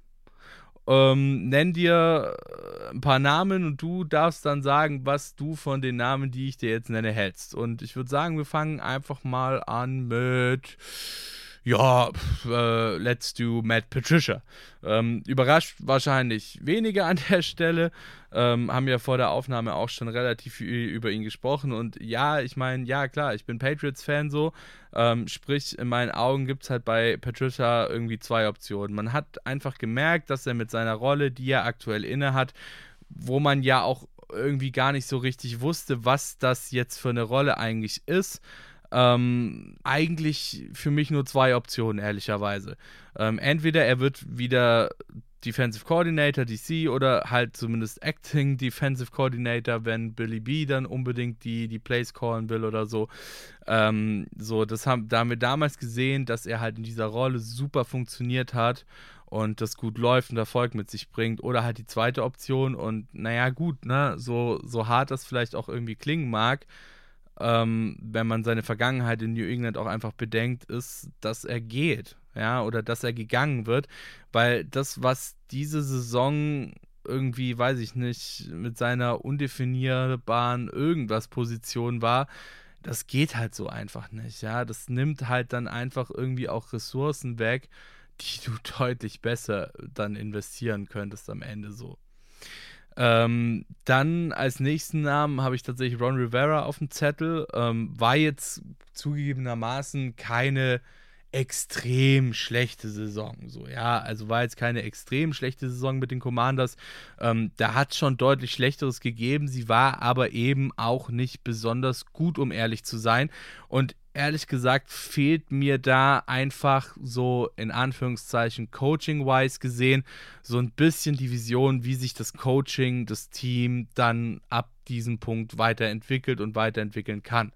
C: Ähm, nenn dir äh, ein paar Namen und du darfst dann sagen, was du von den Namen, die ich dir jetzt nenne, hältst. Und ich würde sagen, wir fangen einfach mal an mit ja, äh, let's do Matt Patricia. Ähm, überrascht wahrscheinlich weniger an der Stelle. Ähm, haben ja vor der Aufnahme auch schon relativ viel über ihn gesprochen. Und ja, ich meine, ja, klar, ich bin Patriots-Fan so. Ähm, sprich, in meinen Augen gibt es halt bei Patricia irgendwie zwei Optionen. Man hat einfach gemerkt, dass er mit seiner Rolle, die er aktuell inne hat, wo man ja auch irgendwie gar nicht so richtig wusste, was das jetzt für eine Rolle eigentlich ist ähm, eigentlich für mich nur zwei Optionen, ehrlicherweise. Ähm, entweder er wird wieder Defensive Coordinator, DC, oder halt zumindest Acting Defensive Coordinator, wenn Billy B dann unbedingt die, die Plays callen will oder so. Ähm, so, das haben, da haben wir damals gesehen, dass er halt in dieser Rolle super funktioniert hat und das gut läuft und Erfolg mit sich bringt. Oder halt die zweite Option und naja, gut, ne, so, so hart das vielleicht auch irgendwie klingen mag, ähm, wenn man seine Vergangenheit in New England auch einfach bedenkt, ist, dass er geht, ja, oder dass er gegangen wird, weil das, was diese Saison irgendwie, weiß ich nicht, mit seiner undefinierbaren irgendwas Position war, das geht halt so einfach nicht, ja, das nimmt halt dann einfach irgendwie auch Ressourcen weg, die du deutlich besser dann investieren könntest am Ende so. Ähm, dann als nächsten Namen habe ich tatsächlich Ron Rivera auf dem Zettel. Ähm, war jetzt zugegebenermaßen keine extrem schlechte Saison. So, ja, also war jetzt keine extrem schlechte Saison mit den Commanders. Ähm, da hat es schon deutlich Schlechteres gegeben. Sie war aber eben auch nicht besonders gut, um ehrlich zu sein. Und ehrlich gesagt fehlt mir da einfach so in Anführungszeichen coaching-wise gesehen so ein bisschen die Vision, wie sich das Coaching, das Team dann ab diesen Punkt weiterentwickelt und weiterentwickeln kann.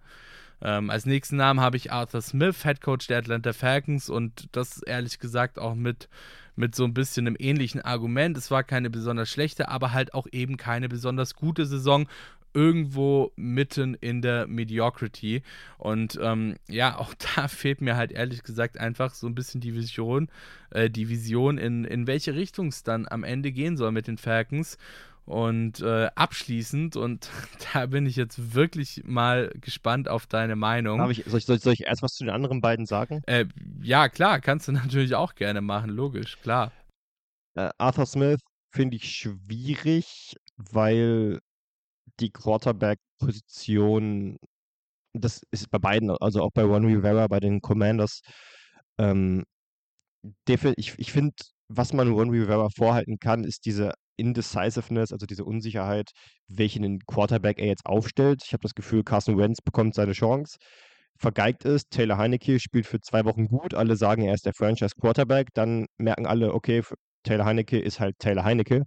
C: Ähm, als nächsten Namen habe ich Arthur Smith, Head Coach der Atlanta Falcons und das ehrlich gesagt auch mit, mit so ein bisschen einem ähnlichen Argument. Es war keine besonders schlechte, aber halt auch eben keine besonders gute Saison irgendwo mitten in der Mediocrity. Und ähm, ja, auch da fehlt mir halt ehrlich gesagt einfach so ein bisschen die Vision, äh, die Vision, in, in welche Richtung es dann am Ende gehen soll mit den Falcons. Und äh, abschließend, und da bin ich jetzt wirklich mal gespannt auf deine Meinung.
D: Ich, soll, ich, soll, soll, ich, erst was zu den anderen beiden sagen?
C: Äh, ja, klar, kannst du natürlich auch gerne machen, logisch, klar.
D: Äh, Arthur Smith finde ich schwierig, weil die Quarterback-Position, das ist bei beiden, also auch bei Ron Rivera, bei den Commanders, ähm, ich, ich finde, was man Ron Rivera vorhalten kann, ist diese Indecisiveness, also diese Unsicherheit, welchen Quarterback er jetzt aufstellt. Ich habe das Gefühl, Carson Wentz bekommt seine Chance, vergeigt ist. Taylor Heinecke spielt für zwei Wochen gut. Alle sagen, er ist der Franchise Quarterback. Dann merken alle, okay, Taylor Heinecke ist halt Taylor Heinecke.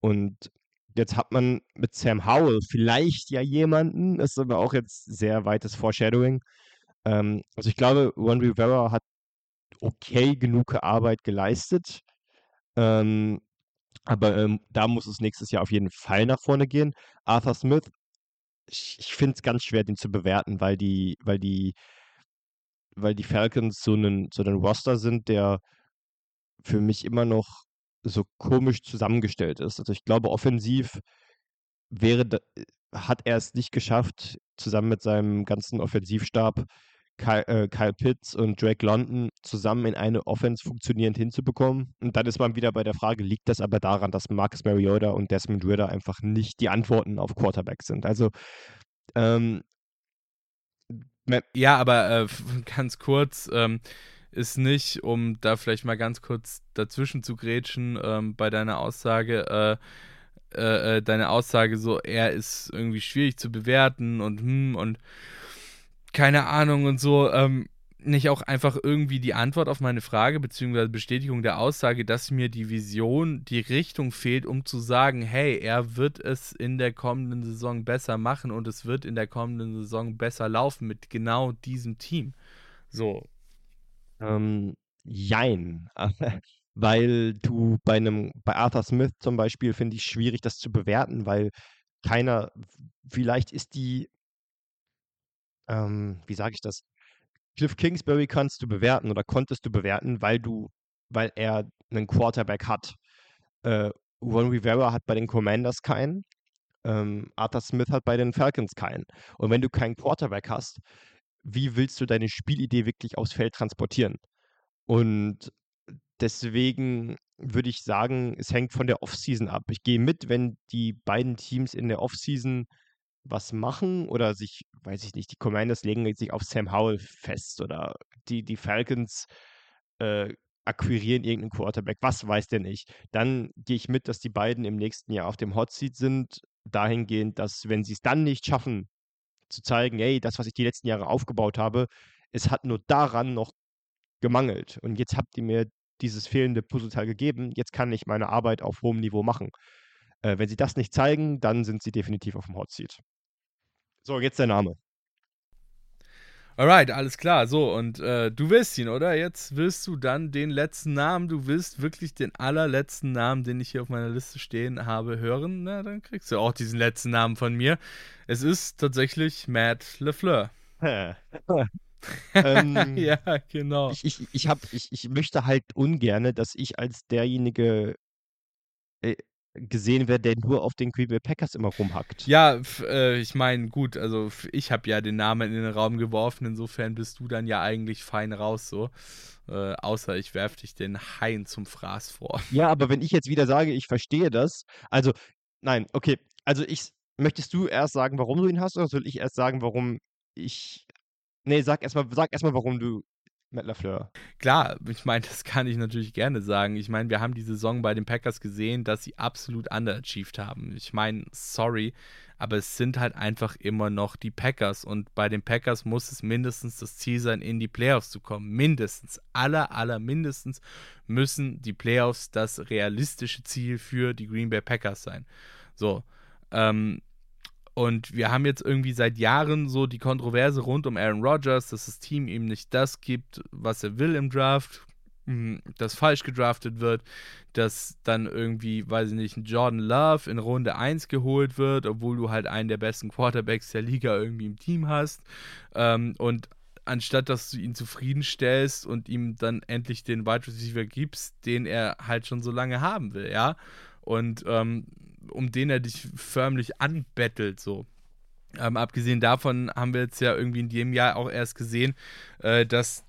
D: Und jetzt hat man mit Sam Howell vielleicht ja jemanden, ist aber auch jetzt sehr weites Foreshadowing. Ähm, also ich glaube, Ron Rivera hat okay genug Arbeit geleistet. Ähm, aber ähm, da muss es nächstes Jahr auf jeden Fall nach vorne gehen. Arthur Smith, ich, ich finde es ganz schwer, den zu bewerten, weil die, weil die, weil die Falcons so einen, so einen Roster sind, der für mich immer noch so komisch zusammengestellt ist. Also ich glaube, offensiv wäre, äh, hat er es nicht geschafft, zusammen mit seinem ganzen Offensivstab Kyle, äh, Kyle, Pitts und Drake London zusammen in eine Offense funktionierend hinzubekommen. Und dann ist man wieder bei der Frage, liegt das aber daran, dass Marcus Mariota und Desmond Ritter einfach nicht die Antworten auf Quarterback sind? Also ähm,
C: ja, aber äh, ganz kurz, ähm, ist nicht, um da vielleicht mal ganz kurz dazwischen zu grätschen ähm, bei deiner Aussage, äh, äh, äh, deine Aussage so, er ist irgendwie schwierig zu bewerten und hm und keine Ahnung und so, ähm, nicht auch einfach irgendwie die Antwort auf meine Frage beziehungsweise Bestätigung der Aussage, dass mir die Vision, die Richtung fehlt, um zu sagen, hey, er wird es in der kommenden Saison besser machen und es wird in der kommenden Saison besser laufen mit genau diesem Team. So,
D: ähm, jein. weil du bei einem, bei Arthur Smith zum Beispiel finde ich schwierig, das zu bewerten, weil keiner, vielleicht ist die, ähm, wie sage ich das? Cliff Kingsbury kannst du bewerten oder konntest du bewerten, weil du, weil er einen Quarterback hat. Äh, Ron Rivera hat bei den Commanders keinen. Ähm, Arthur Smith hat bei den Falcons keinen. Und wenn du keinen Quarterback hast, wie willst du deine Spielidee wirklich aufs Feld transportieren? Und deswegen würde ich sagen, es hängt von der Offseason ab. Ich gehe mit, wenn die beiden Teams in der Offseason was machen oder sich, weiß ich nicht, die Commanders legen sich auf Sam Howell fest oder die, die Falcons äh, akquirieren irgendeinen Quarterback, was weiß denn ich. Dann gehe ich mit, dass die beiden im nächsten Jahr auf dem Hot Seat sind, dahingehend, dass wenn sie es dann nicht schaffen, zu zeigen, hey, das, was ich die letzten Jahre aufgebaut habe, es hat nur daran noch gemangelt. Und jetzt habt ihr mir dieses fehlende Puzzleteil gegeben. Jetzt kann ich meine Arbeit auf hohem Niveau machen. Äh, wenn sie das nicht zeigen, dann sind sie definitiv auf dem Hot Seat. So, jetzt der Name.
C: Alright, alles klar. So, und äh, du willst ihn, oder? Jetzt willst du dann den letzten Namen, du willst wirklich den allerletzten Namen, den ich hier auf meiner Liste stehen habe, hören. Na, dann kriegst du auch diesen letzten Namen von mir. Es ist tatsächlich Matt LeFleur. ähm, ja, genau.
D: Ich, ich, ich, hab, ich, ich möchte halt ungern, dass ich als derjenige äh, gesehen werde, der nur auf den Green Bay Packers immer rumhackt.
C: Ja, äh, ich meine, gut, also ich habe ja den Namen in den Raum geworfen, insofern bist du dann ja eigentlich fein raus so. Äh, außer ich werfe dich den Hain zum Fraß vor.
D: Ja, aber wenn ich jetzt wieder sage, ich verstehe das, also nein, okay, also ich möchtest du erst sagen, warum du ihn hast, oder soll ich erst sagen, warum ich Nee, sag erstmal sag erst warum du Matt LaFleur.
C: Klar, ich meine, das kann ich natürlich gerne sagen. Ich meine, wir haben die Saison bei den Packers gesehen, dass sie absolut underachieved haben. Ich meine, sorry, aber es sind halt einfach immer noch die Packers und bei den Packers muss es mindestens das Ziel sein, in die Playoffs zu kommen. Mindestens, aller, aller mindestens müssen die Playoffs das realistische Ziel für die Green Bay Packers sein. So, ähm, und wir haben jetzt irgendwie seit Jahren so die Kontroverse rund um Aaron Rodgers, dass das Team ihm nicht das gibt, was er will im Draft, hm, dass falsch gedraftet wird, dass dann irgendwie, weiß ich nicht, ein Jordan Love in Runde 1 geholt wird, obwohl du halt einen der besten Quarterbacks der Liga irgendwie im Team hast. Ähm, und anstatt dass du ihn zufriedenstellst und ihm dann endlich den Wide Receiver gibst, den er halt schon so lange haben will, ja. Und ähm, um den er dich förmlich anbettelt, so. Ähm, abgesehen davon haben wir jetzt ja irgendwie in dem Jahr auch erst gesehen, äh, dass,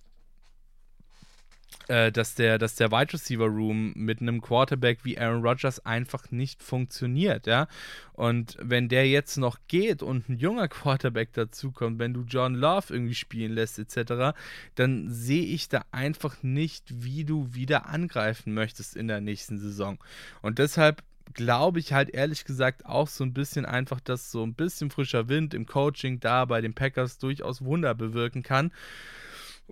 C: äh, dass, der, dass der Wide Receiver Room mit einem Quarterback wie Aaron Rodgers einfach nicht funktioniert, ja. Und wenn der jetzt noch geht und ein junger Quarterback dazukommt, wenn du John Love irgendwie spielen lässt, etc., dann sehe ich da einfach nicht, wie du wieder angreifen möchtest in der nächsten Saison. Und deshalb glaube ich halt ehrlich gesagt auch so ein bisschen einfach, dass so ein bisschen frischer Wind im Coaching da bei den Packers durchaus Wunder bewirken kann.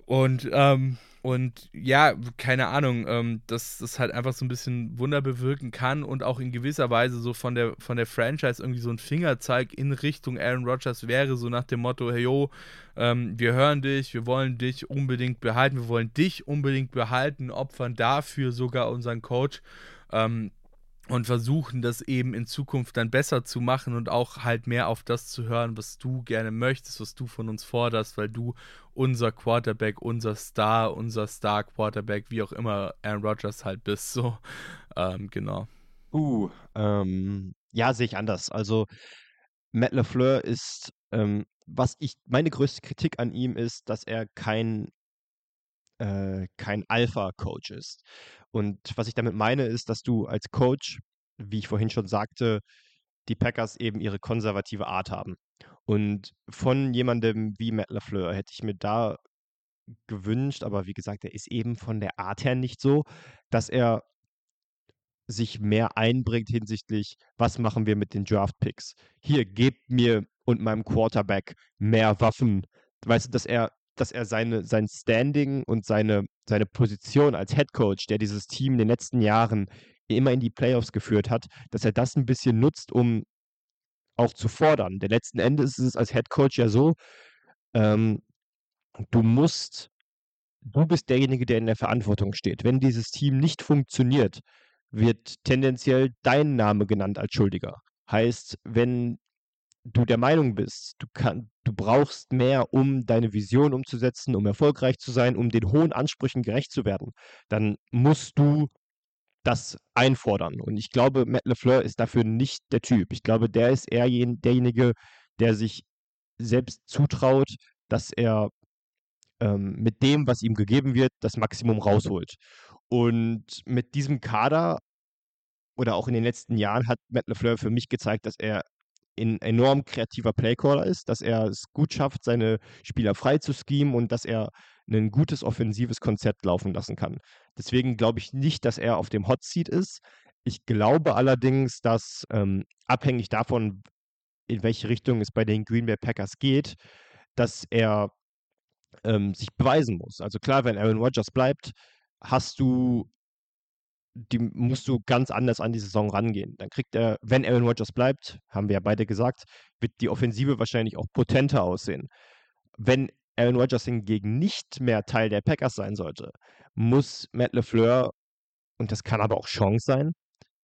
C: Und, ähm, und ja, keine Ahnung, ähm, dass das halt einfach so ein bisschen Wunder bewirken kann und auch in gewisser Weise so von der, von der Franchise irgendwie so ein Fingerzeig in Richtung Aaron Rodgers wäre, so nach dem Motto, hey yo, ähm, wir hören dich, wir wollen dich unbedingt behalten, wir wollen dich unbedingt behalten, opfern dafür sogar unseren Coach. Ähm, und versuchen das eben in Zukunft dann besser zu machen und auch halt mehr auf das zu hören, was du gerne möchtest, was du von uns forderst, weil du unser Quarterback, unser Star, unser Star Quarterback, wie auch immer Aaron Rodgers halt bist, so ähm, genau.
D: Uh, ähm, ja, sehe ich anders. Also Matt LeFleur ist, ähm, was ich, meine größte Kritik an ihm ist, dass er kein äh, kein Alpha-Coach ist. Und was ich damit meine, ist, dass du als Coach, wie ich vorhin schon sagte, die Packers eben ihre konservative Art haben. Und von jemandem wie Matt LaFleur hätte ich mir da gewünscht, aber wie gesagt, er ist eben von der Art her nicht so, dass er sich mehr einbringt hinsichtlich, was machen wir mit den Draft-Picks. Hier, gebt mir und meinem Quarterback mehr Waffen. Weißt du, dass er dass er seine, sein Standing und seine, seine Position als Head Coach, der dieses Team in den letzten Jahren immer in die Playoffs geführt hat, dass er das ein bisschen nutzt, um auch zu fordern. Denn letzten Endes ist es als Head Coach ja so, ähm, du musst, du bist derjenige, der in der Verantwortung steht. Wenn dieses Team nicht funktioniert, wird tendenziell dein Name genannt als Schuldiger. Heißt, wenn du der Meinung bist, du, kann, du brauchst mehr, um deine Vision umzusetzen, um erfolgreich zu sein, um den hohen Ansprüchen gerecht zu werden, dann musst du das einfordern. Und ich glaube, Matt LeFleur ist dafür nicht der Typ. Ich glaube, der ist eher derjenige, der sich selbst zutraut, dass er ähm, mit dem, was ihm gegeben wird, das Maximum rausholt. Und mit diesem Kader oder auch in den letzten Jahren hat Matt LeFleur für mich gezeigt, dass er ein enorm kreativer Playcaller ist, dass er es gut schafft, seine Spieler frei zu schemen und dass er ein gutes offensives Konzept laufen lassen kann. Deswegen glaube ich nicht, dass er auf dem Hot Seat ist. Ich glaube allerdings, dass ähm, abhängig davon, in welche Richtung es bei den Green Bay Packers geht, dass er ähm, sich beweisen muss. Also klar, wenn Aaron Rodgers bleibt, hast du die musst du ganz anders an die Saison rangehen. Dann kriegt er, wenn Aaron Rodgers bleibt, haben wir ja beide gesagt, wird die Offensive wahrscheinlich auch potenter aussehen. Wenn Aaron Rodgers hingegen nicht mehr Teil der Packers sein sollte, muss Matt LeFleur, und das kann aber auch Chance sein,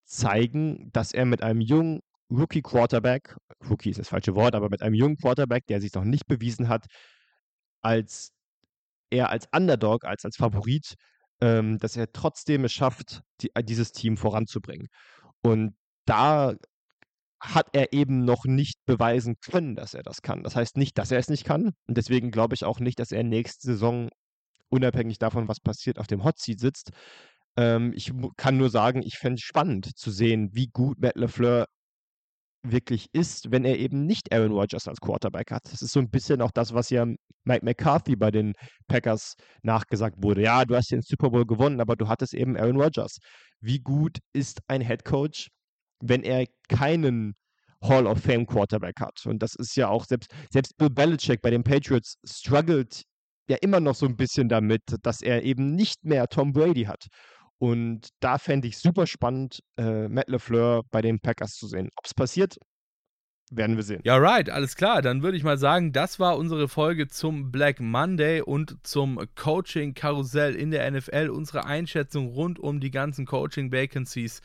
D: zeigen, dass er mit einem jungen Rookie-Quarterback, Rookie ist das falsche Wort, aber mit einem jungen Quarterback, der sich noch nicht bewiesen hat, als er als Underdog, als als Favorit ähm, dass er trotzdem es schafft, die, äh, dieses Team voranzubringen. Und da hat er eben noch nicht beweisen können, dass er das kann. Das heißt nicht, dass er es nicht kann. Und deswegen glaube ich auch nicht, dass er nächste Saison, unabhängig davon, was passiert, auf dem Hot Seat sitzt. Ähm, ich kann nur sagen, ich fände es spannend zu sehen, wie gut Matt LeFleur wirklich ist, wenn er eben nicht Aaron Rodgers als Quarterback hat. Das ist so ein bisschen auch das, was ja Mike McCarthy bei den Packers nachgesagt wurde. Ja, du hast den Super Bowl gewonnen, aber du hattest eben Aaron Rodgers. Wie gut ist ein Head Coach, wenn er keinen Hall of Fame Quarterback hat? Und das ist ja auch selbst, selbst Bill Belichick bei den Patriots struggelt ja immer noch so ein bisschen damit, dass er eben nicht mehr Tom Brady hat. Und da fände ich super spannend, äh, Matt LeFleur bei den Packers zu sehen. Ob es passiert, werden wir sehen.
C: Ja, right, alles klar. Dann würde ich mal sagen, das war unsere Folge zum Black Monday und zum Coaching-Karussell in der NFL. Unsere Einschätzung rund um die ganzen Coaching-Vacancies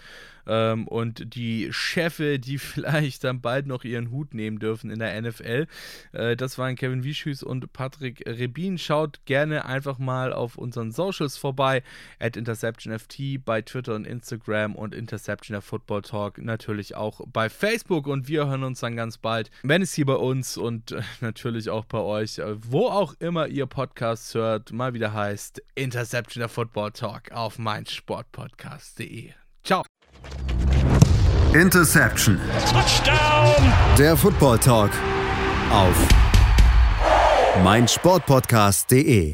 C: ähm, und die Chefe, die vielleicht dann bald noch ihren Hut nehmen dürfen in der NFL. Äh, das waren Kevin Wischüß und Patrick Rebin. Schaut gerne einfach mal auf unseren Socials vorbei, at InterceptionFT bei Twitter und Instagram und Interception Football Talk natürlich auch bei Facebook und wir hören uns dann ganz bald, wenn es hier bei uns und äh, natürlich auch bei euch, äh, wo auch immer ihr Podcasts hört, mal wieder heißt Interception Football Talk auf meinsportpodcast.de. Ciao.
A: Interception. Touchdown. Der Football Talk auf meinsportpodcast.de.